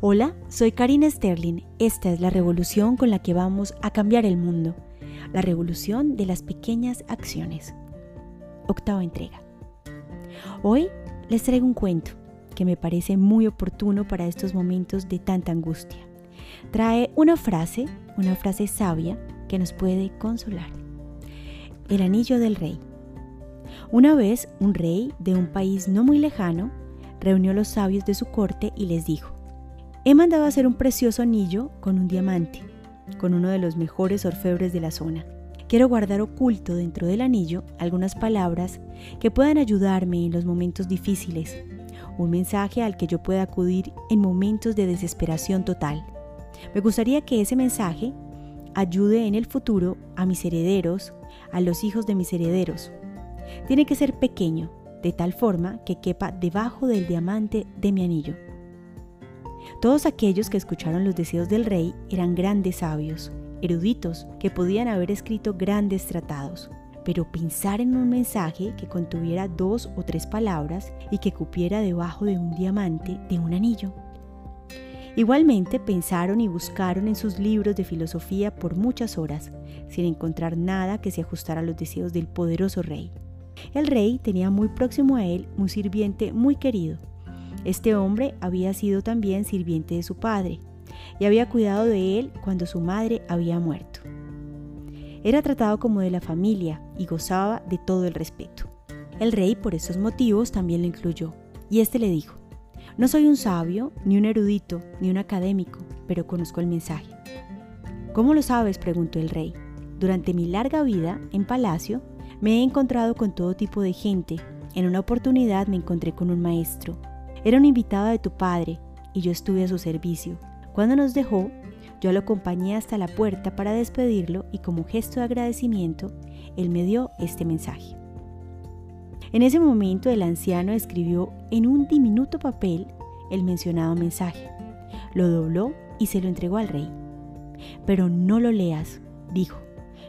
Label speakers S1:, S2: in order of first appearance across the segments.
S1: Hola, soy Karina Sterling. Esta es la revolución con la que vamos a cambiar el mundo. La revolución de las pequeñas acciones. Octava entrega. Hoy les traigo un cuento que me parece muy oportuno para estos momentos de tanta angustia. Trae una frase, una frase sabia que nos puede consolar. El anillo del rey. Una vez un rey de un país no muy lejano reunió a los sabios de su corte y les dijo, He mandado hacer un precioso anillo con un diamante, con uno de los mejores orfebres de la zona. Quiero guardar oculto dentro del anillo algunas palabras que puedan ayudarme en los momentos difíciles, un mensaje al que yo pueda acudir en momentos de desesperación total. Me gustaría que ese mensaje ayude en el futuro a mis herederos, a los hijos de mis herederos. Tiene que ser pequeño, de tal forma que quepa debajo del diamante de mi anillo. Todos aquellos que escucharon los deseos del rey eran grandes sabios, eruditos, que podían haber escrito grandes tratados, pero pensar en un mensaje que contuviera dos o tres palabras y que cupiera debajo de un diamante de un anillo. Igualmente pensaron y buscaron en sus libros de filosofía por muchas horas, sin encontrar nada que se ajustara a los deseos del poderoso rey. El rey tenía muy próximo a él un sirviente muy querido, este hombre había sido también sirviente de su padre y había cuidado de él cuando su madre había muerto. Era tratado como de la familia y gozaba de todo el respeto. El rey por esos motivos también lo incluyó, y éste le dijo, no soy un sabio, ni un erudito, ni un académico, pero conozco el mensaje. ¿Cómo lo sabes? preguntó el rey. Durante mi larga vida en palacio me he encontrado con todo tipo de gente. En una oportunidad me encontré con un maestro, era un invitado de tu padre y yo estuve a su servicio. Cuando nos dejó, yo lo acompañé hasta la puerta para despedirlo y como gesto de agradecimiento, él me dio este mensaje. En ese momento el anciano escribió en un diminuto papel el mencionado mensaje, lo dobló y se lo entregó al rey. Pero no lo leas, dijo,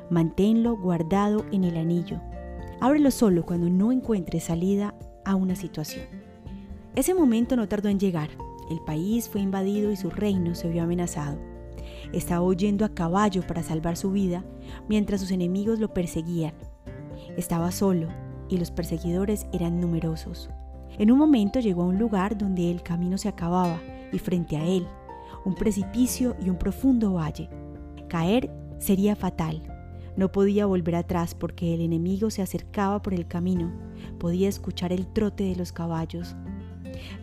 S1: manténlo guardado en el anillo. Ábrelo solo cuando no encuentres salida a una situación. Ese momento no tardó en llegar. El país fue invadido y su reino se vio amenazado. Estaba huyendo a caballo para salvar su vida mientras sus enemigos lo perseguían. Estaba solo y los perseguidores eran numerosos. En un momento llegó a un lugar donde el camino se acababa y frente a él, un precipicio y un profundo valle. Caer sería fatal. No podía volver atrás porque el enemigo se acercaba por el camino. Podía escuchar el trote de los caballos,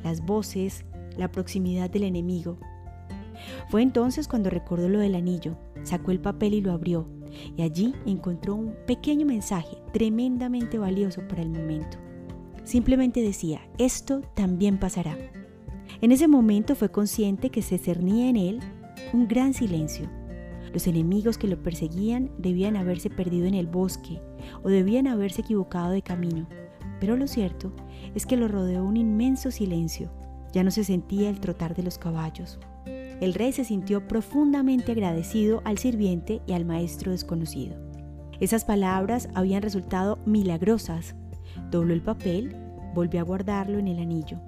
S1: las voces, la proximidad del enemigo. Fue entonces cuando recordó lo del anillo, sacó el papel y lo abrió, y allí encontró un pequeño mensaje tremendamente valioso para el momento. Simplemente decía, esto también pasará. En ese momento fue consciente que se cernía en él un gran silencio. Los enemigos que lo perseguían debían haberse perdido en el bosque o debían haberse equivocado de camino pero lo cierto es que lo rodeó un inmenso silencio. Ya no se sentía el trotar de los caballos. El rey se sintió profundamente agradecido al sirviente y al maestro desconocido. Esas palabras habían resultado milagrosas. Dobló el papel, volvió a guardarlo en el anillo.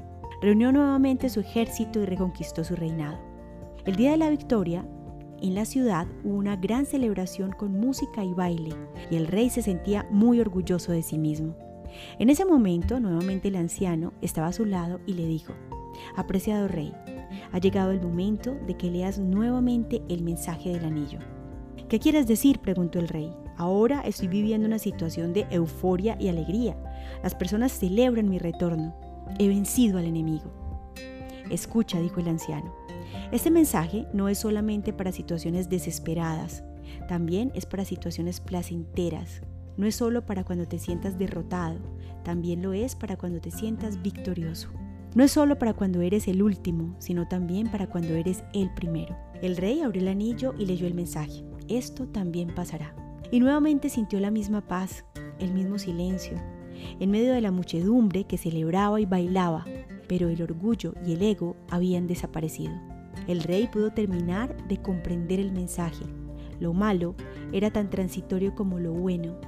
S1: Reunió nuevamente su ejército y reconquistó su reinado. El día de la victoria, en la ciudad hubo una gran celebración con música y baile, y el rey se sentía muy orgulloso de sí mismo. En ese momento, nuevamente el anciano estaba a su lado y le dijo, Apreciado rey, ha llegado el momento de que leas nuevamente el mensaje del anillo. ¿Qué quieres decir? preguntó el rey. Ahora estoy viviendo una situación de euforia y alegría. Las personas celebran mi retorno. He vencido al enemigo. Escucha, dijo el anciano. Este mensaje no es solamente para situaciones desesperadas, también es para situaciones placenteras, no es solo para cuando te sientas derrotado, también lo es para cuando te sientas victorioso. No es solo para cuando eres el último, sino también para cuando eres el primero. El rey abrió el anillo y leyó el mensaje. Esto también pasará. Y nuevamente sintió la misma paz, el mismo silencio, en medio de la muchedumbre que celebraba y bailaba, pero el orgullo y el ego habían desaparecido. El rey pudo terminar de comprender el mensaje. Lo malo era tan transitorio como lo bueno,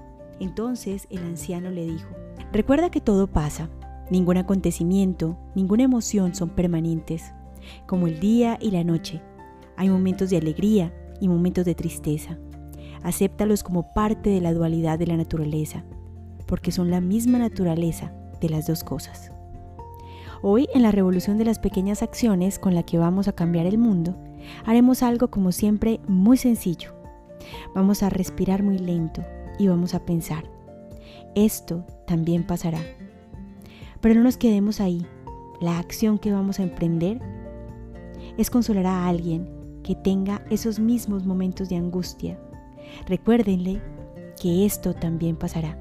S1: entonces el anciano le dijo, recuerda que todo pasa, ningún acontecimiento, ninguna emoción son permanentes. Como el día y la noche, hay momentos de alegría y momentos de tristeza. Acéptalos como parte de la dualidad de la naturaleza, porque son la misma naturaleza de las dos cosas. Hoy, en la revolución de las pequeñas acciones con la que vamos a cambiar el mundo, haremos algo como siempre muy sencillo. Vamos a respirar muy lento y vamos a pensar, esto también pasará. Pero no nos quedemos ahí. La acción que vamos a emprender es consolar a alguien que tenga esos mismos momentos de angustia. Recuérdenle que esto también pasará.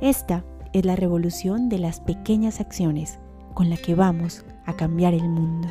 S1: Esta es la revolución de las pequeñas acciones con la que vamos a cambiar el mundo.